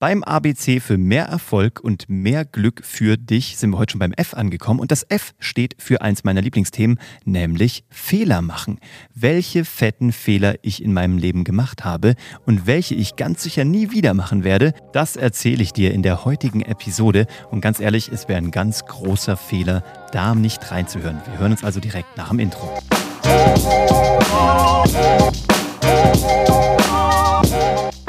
Beim ABC für mehr Erfolg und mehr Glück für dich sind wir heute schon beim F angekommen und das F steht für eins meiner Lieblingsthemen, nämlich Fehler machen. Welche fetten Fehler ich in meinem Leben gemacht habe und welche ich ganz sicher nie wieder machen werde, das erzähle ich dir in der heutigen Episode und ganz ehrlich, es wäre ein ganz großer Fehler, da nicht reinzuhören. Wir hören uns also direkt nach dem Intro.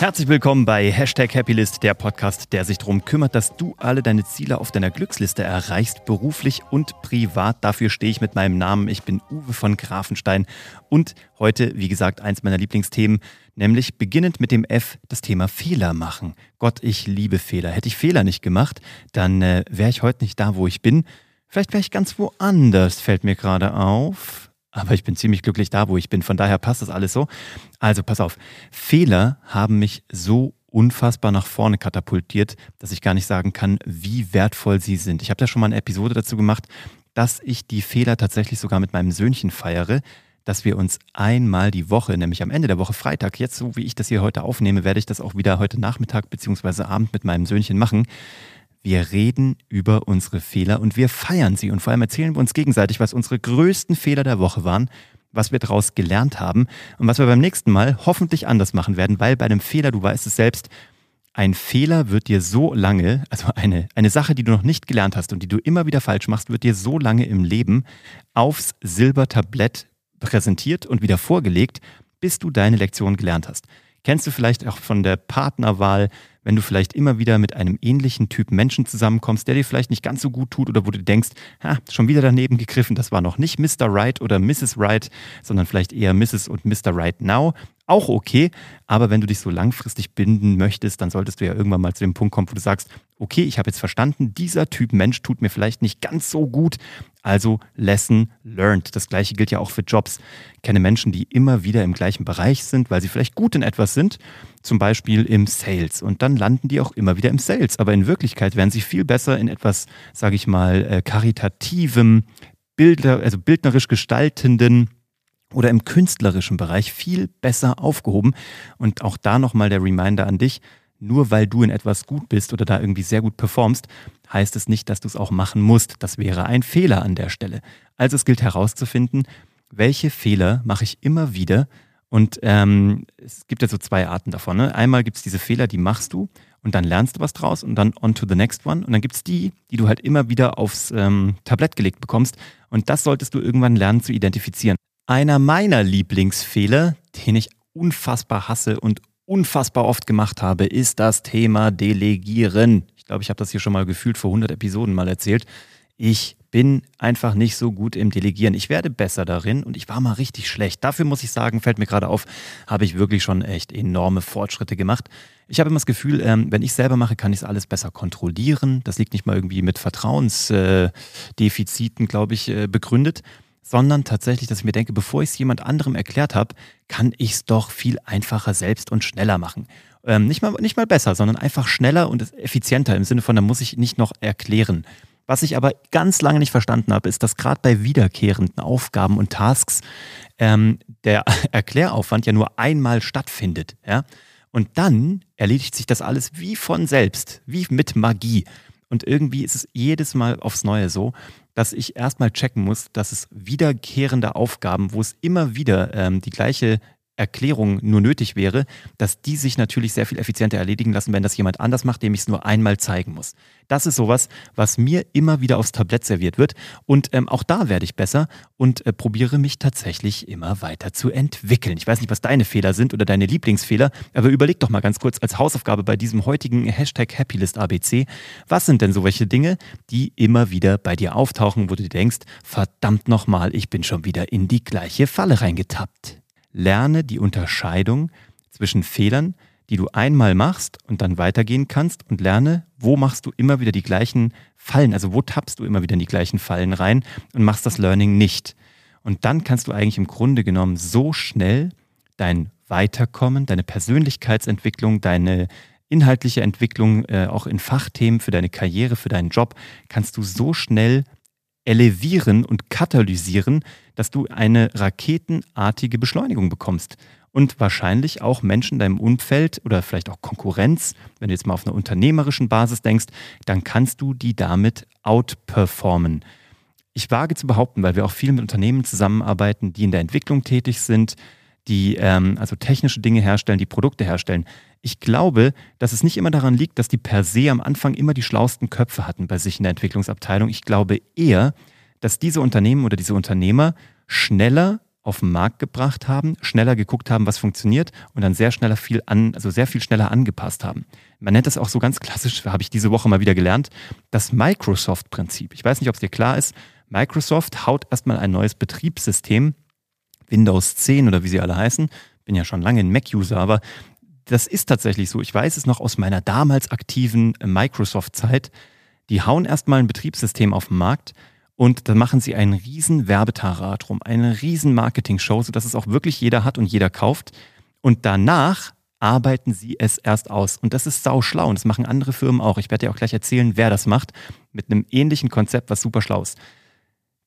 Herzlich willkommen bei Hashtag Happylist, der Podcast, der sich darum kümmert, dass du alle deine Ziele auf deiner Glücksliste erreichst, beruflich und privat. Dafür stehe ich mit meinem Namen. Ich bin Uwe von Grafenstein und heute, wie gesagt, eins meiner Lieblingsthemen, nämlich beginnend mit dem F, das Thema Fehler machen. Gott, ich liebe Fehler. Hätte ich Fehler nicht gemacht, dann äh, wäre ich heute nicht da, wo ich bin. Vielleicht wäre ich ganz woanders, fällt mir gerade auf aber ich bin ziemlich glücklich da, wo ich bin. Von daher passt das alles so. Also pass auf, Fehler haben mich so unfassbar nach vorne katapultiert, dass ich gar nicht sagen kann, wie wertvoll sie sind. Ich habe da schon mal eine Episode dazu gemacht, dass ich die Fehler tatsächlich sogar mit meinem Söhnchen feiere, dass wir uns einmal die Woche, nämlich am Ende der Woche Freitag, jetzt so wie ich das hier heute aufnehme, werde ich das auch wieder heute Nachmittag beziehungsweise Abend mit meinem Söhnchen machen, wir reden über unsere Fehler und wir feiern sie und vor allem erzählen wir uns gegenseitig, was unsere größten Fehler der Woche waren, was wir daraus gelernt haben und was wir beim nächsten Mal hoffentlich anders machen werden, weil bei einem Fehler, du weißt es selbst, ein Fehler wird dir so lange, also eine, eine Sache, die du noch nicht gelernt hast und die du immer wieder falsch machst, wird dir so lange im Leben aufs Silbertablett präsentiert und wieder vorgelegt, bis du deine Lektion gelernt hast. Kennst du vielleicht auch von der Partnerwahl, wenn du vielleicht immer wieder mit einem ähnlichen Typ Menschen zusammenkommst, der dir vielleicht nicht ganz so gut tut oder wo du denkst, ha, schon wieder daneben gegriffen, das war noch nicht Mr. Right oder Mrs. Right, sondern vielleicht eher Mrs. und Mr. Right Now auch okay. Aber wenn du dich so langfristig binden möchtest, dann solltest du ja irgendwann mal zu dem Punkt kommen, wo du sagst, okay, ich habe jetzt verstanden, dieser Typ Mensch tut mir vielleicht nicht ganz so gut. Also Lesson learned. Das gleiche gilt ja auch für Jobs. Ich kenne Menschen, die immer wieder im gleichen Bereich sind, weil sie vielleicht gut in etwas sind, zum Beispiel im Sales. Und dann landen die auch immer wieder im Sales. Aber in Wirklichkeit werden sie viel besser in etwas, sage ich mal, äh, karitativem, Bilder, also bildnerisch gestaltenden oder im künstlerischen Bereich viel besser aufgehoben. Und auch da nochmal der Reminder an dich, nur weil du in etwas gut bist oder da irgendwie sehr gut performst, heißt es nicht, dass du es auch machen musst. Das wäre ein Fehler an der Stelle. Also es gilt herauszufinden, welche Fehler mache ich immer wieder. Und ähm, es gibt ja so zwei Arten davon. Ne? Einmal gibt es diese Fehler, die machst du und dann lernst du was draus und dann on to the next one. Und dann gibt es die, die du halt immer wieder aufs ähm, Tablett gelegt bekommst. Und das solltest du irgendwann lernen zu identifizieren. Einer meiner Lieblingsfehler, den ich unfassbar hasse und unfassbar oft gemacht habe, ist das Thema Delegieren. Ich glaube, ich habe das hier schon mal gefühlt vor 100 Episoden mal erzählt. Ich bin einfach nicht so gut im Delegieren. Ich werde besser darin und ich war mal richtig schlecht. Dafür muss ich sagen, fällt mir gerade auf, habe ich wirklich schon echt enorme Fortschritte gemacht. Ich habe immer das Gefühl, ähm, wenn ich selber mache, kann ich es alles besser kontrollieren. Das liegt nicht mal irgendwie mit Vertrauensdefiziten, glaube ich, äh, begründet sondern tatsächlich, dass ich mir denke, bevor ich es jemand anderem erklärt habe, kann ich es doch viel einfacher selbst und schneller machen. Ähm, nicht, mal, nicht mal besser, sondern einfach schneller und effizienter im Sinne von, da muss ich nicht noch erklären. Was ich aber ganz lange nicht verstanden habe, ist, dass gerade bei wiederkehrenden Aufgaben und Tasks ähm, der Erkläraufwand ja nur einmal stattfindet. Ja? Und dann erledigt sich das alles wie von selbst, wie mit Magie. Und irgendwie ist es jedes Mal aufs Neue so, dass ich erstmal checken muss, dass es wiederkehrende Aufgaben, wo es immer wieder ähm, die gleiche Erklärung nur nötig wäre, dass die sich natürlich sehr viel effizienter erledigen lassen, wenn das jemand anders macht, dem ich es nur einmal zeigen muss. Das ist sowas, was mir immer wieder aufs Tablett serviert wird. Und ähm, auch da werde ich besser und äh, probiere mich tatsächlich immer weiter zu entwickeln. Ich weiß nicht, was deine Fehler sind oder deine Lieblingsfehler, aber überleg doch mal ganz kurz als Hausaufgabe bei diesem heutigen Hashtag Happylist ABC, was sind denn so welche Dinge, die immer wieder bei dir auftauchen, wo du dir denkst, verdammt nochmal, ich bin schon wieder in die gleiche Falle reingetappt. Lerne die Unterscheidung zwischen Fehlern, die du einmal machst und dann weitergehen kannst und lerne, wo machst du immer wieder die gleichen Fallen, also wo tappst du immer wieder in die gleichen Fallen rein und machst das Learning nicht. Und dann kannst du eigentlich im Grunde genommen so schnell dein Weiterkommen, deine Persönlichkeitsentwicklung, deine inhaltliche Entwicklung, äh, auch in Fachthemen für deine Karriere, für deinen Job, kannst du so schnell elevieren und katalysieren, dass du eine raketenartige Beschleunigung bekommst. und wahrscheinlich auch Menschen in deinem Umfeld oder vielleicht auch Konkurrenz, wenn du jetzt mal auf einer unternehmerischen Basis denkst, dann kannst du die damit outperformen. Ich wage zu behaupten, weil wir auch viel mit Unternehmen zusammenarbeiten, die in der Entwicklung tätig sind, die ähm, also technische Dinge herstellen, die Produkte herstellen. Ich glaube, dass es nicht immer daran liegt, dass die per se am Anfang immer die schlauesten Köpfe hatten bei sich in der Entwicklungsabteilung. Ich glaube eher, dass diese Unternehmen oder diese Unternehmer schneller auf den Markt gebracht haben, schneller geguckt haben, was funktioniert und dann sehr schneller viel an, also sehr viel schneller angepasst haben. Man nennt das auch so ganz klassisch, habe ich diese Woche mal wieder gelernt, das Microsoft-Prinzip. Ich weiß nicht, ob es dir klar ist. Microsoft haut erstmal ein neues Betriebssystem, Windows 10 oder wie sie alle heißen. Bin ja schon lange ein Mac-User, aber das ist tatsächlich so. Ich weiß es noch aus meiner damals aktiven Microsoft-Zeit. Die hauen erstmal ein Betriebssystem auf den Markt und dann machen sie einen riesen Werbetarat rum, eine riesen Marketing-Show, sodass es auch wirklich jeder hat und jeder kauft. Und danach arbeiten sie es erst aus. Und das ist sau schlau und das machen andere Firmen auch. Ich werde dir auch gleich erzählen, wer das macht, mit einem ähnlichen Konzept, was super schlau ist.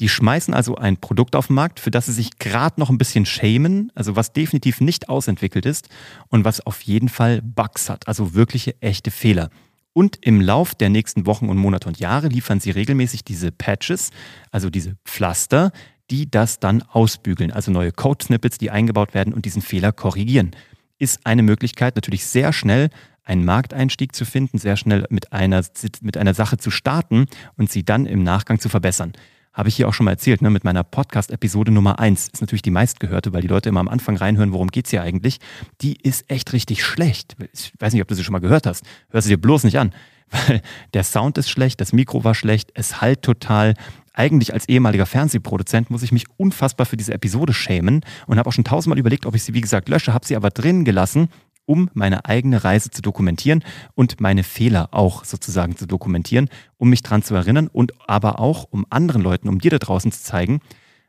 Die schmeißen also ein Produkt auf den Markt, für das sie sich gerade noch ein bisschen schämen, also was definitiv nicht ausentwickelt ist und was auf jeden Fall Bugs hat, also wirkliche echte Fehler. Und im Lauf der nächsten Wochen und Monate und Jahre liefern sie regelmäßig diese Patches, also diese Pflaster, die das dann ausbügeln, also neue Code-Snippets, die eingebaut werden und diesen Fehler korrigieren. Ist eine Möglichkeit, natürlich sehr schnell einen Markteinstieg zu finden, sehr schnell mit einer, mit einer Sache zu starten und sie dann im Nachgang zu verbessern habe ich hier auch schon mal erzählt, ne, mit meiner Podcast-Episode Nummer 1. Ist natürlich die meistgehörte, weil die Leute immer am Anfang reinhören, worum geht's hier eigentlich. Die ist echt richtig schlecht. Ich weiß nicht, ob du sie schon mal gehört hast. Hör sie dir bloß nicht an. Weil der Sound ist schlecht, das Mikro war schlecht, es halt total. Eigentlich als ehemaliger Fernsehproduzent muss ich mich unfassbar für diese Episode schämen und habe auch schon tausendmal überlegt, ob ich sie, wie gesagt, lösche, habe sie aber drin gelassen, um meine eigene Reise zu dokumentieren und meine Fehler auch sozusagen zu dokumentieren, um mich dran zu erinnern und aber auch um anderen Leuten, um dir da draußen zu zeigen,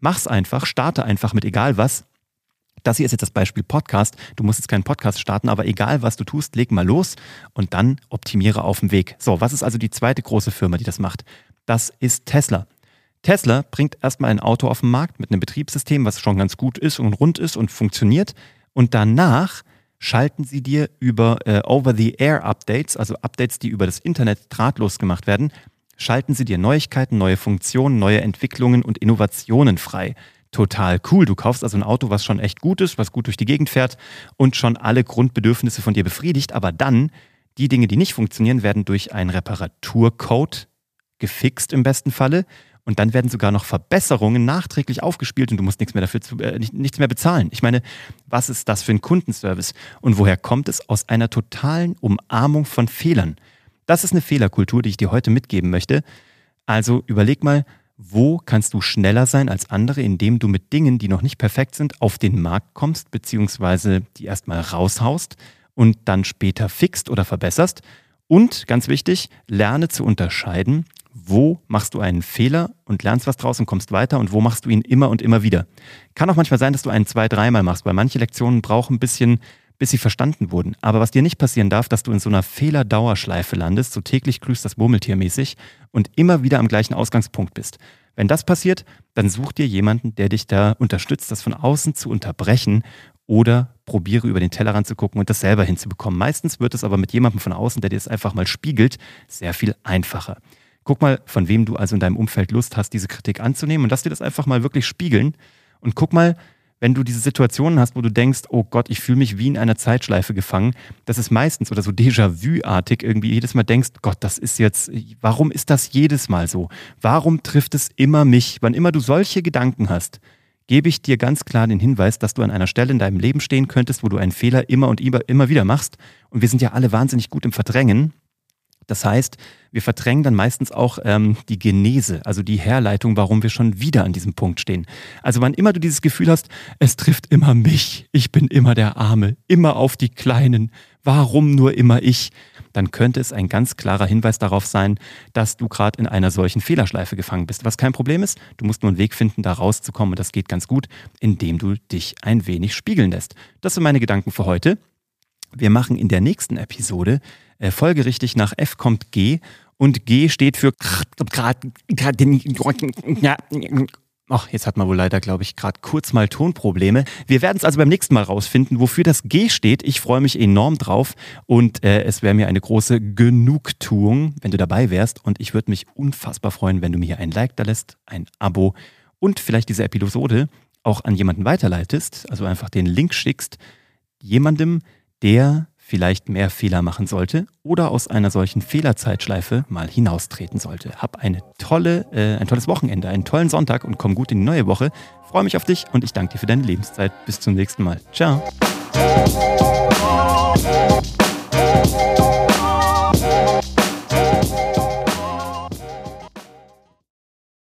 mach's einfach, starte einfach mit egal was. Das hier ist jetzt das Beispiel Podcast. Du musst jetzt keinen Podcast starten, aber egal was du tust, leg mal los und dann optimiere auf dem Weg. So, was ist also die zweite große Firma, die das macht? Das ist Tesla. Tesla bringt erstmal ein Auto auf den Markt mit einem Betriebssystem, was schon ganz gut ist und rund ist und funktioniert. Und danach schalten sie dir über äh, Over-the-Air-Updates, also Updates, die über das Internet drahtlos gemacht werden, schalten sie dir Neuigkeiten, neue Funktionen, neue Entwicklungen und Innovationen frei. Total cool. Du kaufst also ein Auto, was schon echt gut ist, was gut durch die Gegend fährt und schon alle Grundbedürfnisse von dir befriedigt, aber dann die Dinge, die nicht funktionieren, werden durch einen Reparaturcode gefixt im besten Falle und dann werden sogar noch Verbesserungen nachträglich aufgespielt und du musst nichts mehr dafür zu, äh, nichts mehr bezahlen. Ich meine, was ist das für ein Kundenservice? Und woher kommt es? Aus einer totalen Umarmung von Fehlern. Das ist eine Fehlerkultur, die ich dir heute mitgeben möchte. Also überleg mal, wo kannst du schneller sein als andere, indem du mit Dingen, die noch nicht perfekt sind, auf den Markt kommst, beziehungsweise die erstmal raushaust und dann später fixt oder verbesserst. Und ganz wichtig, lerne zu unterscheiden, wo machst du einen Fehler und lernst was draus und kommst weiter und wo machst du ihn immer und immer wieder. Kann auch manchmal sein, dass du einen zwei, dreimal machst, weil manche Lektionen brauchen ein bisschen, bis sie verstanden wurden. Aber was dir nicht passieren darf, dass du in so einer Fehlerdauerschleife landest, so täglich grüßt das Murmeltier mäßig und immer wieder am gleichen Ausgangspunkt bist. Wenn das passiert, dann such dir jemanden, der dich da unterstützt, das von außen zu unterbrechen oder probiere über den Tellerrand zu gucken und das selber hinzubekommen. Meistens wird es aber mit jemandem von außen, der dir das einfach mal spiegelt, sehr viel einfacher. Guck mal, von wem du also in deinem Umfeld Lust hast, diese Kritik anzunehmen und lass dir das einfach mal wirklich spiegeln. Und guck mal, wenn du diese Situationen hast, wo du denkst, oh Gott, ich fühle mich wie in einer Zeitschleife gefangen, das ist meistens oder so Déjà-vu-artig irgendwie jedes Mal denkst, Gott, das ist jetzt, warum ist das jedes Mal so? Warum trifft es immer mich? Wann immer du solche Gedanken hast, gebe ich dir ganz klar den Hinweis, dass du an einer Stelle in deinem Leben stehen könntest, wo du einen Fehler immer und immer wieder machst. Und wir sind ja alle wahnsinnig gut im Verdrängen. Das heißt, wir verdrängen dann meistens auch ähm, die Genese, also die Herleitung, warum wir schon wieder an diesem Punkt stehen. Also wann immer du dieses Gefühl hast, es trifft immer mich, ich bin immer der Arme, immer auf die Kleinen, warum nur immer ich, dann könnte es ein ganz klarer Hinweis darauf sein, dass du gerade in einer solchen Fehlerschleife gefangen bist. Was kein Problem ist, du musst nur einen Weg finden, da rauszukommen und das geht ganz gut, indem du dich ein wenig spiegeln lässt. Das sind meine Gedanken für heute. Wir machen in der nächsten Episode folgerichtig nach F kommt G und G steht für Ach, jetzt hat man wohl leider, glaube ich, gerade kurz mal Tonprobleme. Wir werden es also beim nächsten Mal rausfinden, wofür das G steht. Ich freue mich enorm drauf und äh, es wäre mir eine große Genugtuung, wenn du dabei wärst. Und ich würde mich unfassbar freuen, wenn du mir hier ein Like da lässt, ein Abo und vielleicht diese Episode auch an jemanden weiterleitest, also einfach den Link schickst, jemandem, der vielleicht mehr Fehler machen sollte oder aus einer solchen Fehlerzeitschleife mal hinaustreten sollte. Hab eine tolle, äh, ein tolles Wochenende, einen tollen Sonntag und komm gut in die neue Woche. Freue mich auf dich und ich danke dir für deine Lebenszeit. Bis zum nächsten Mal. Ciao.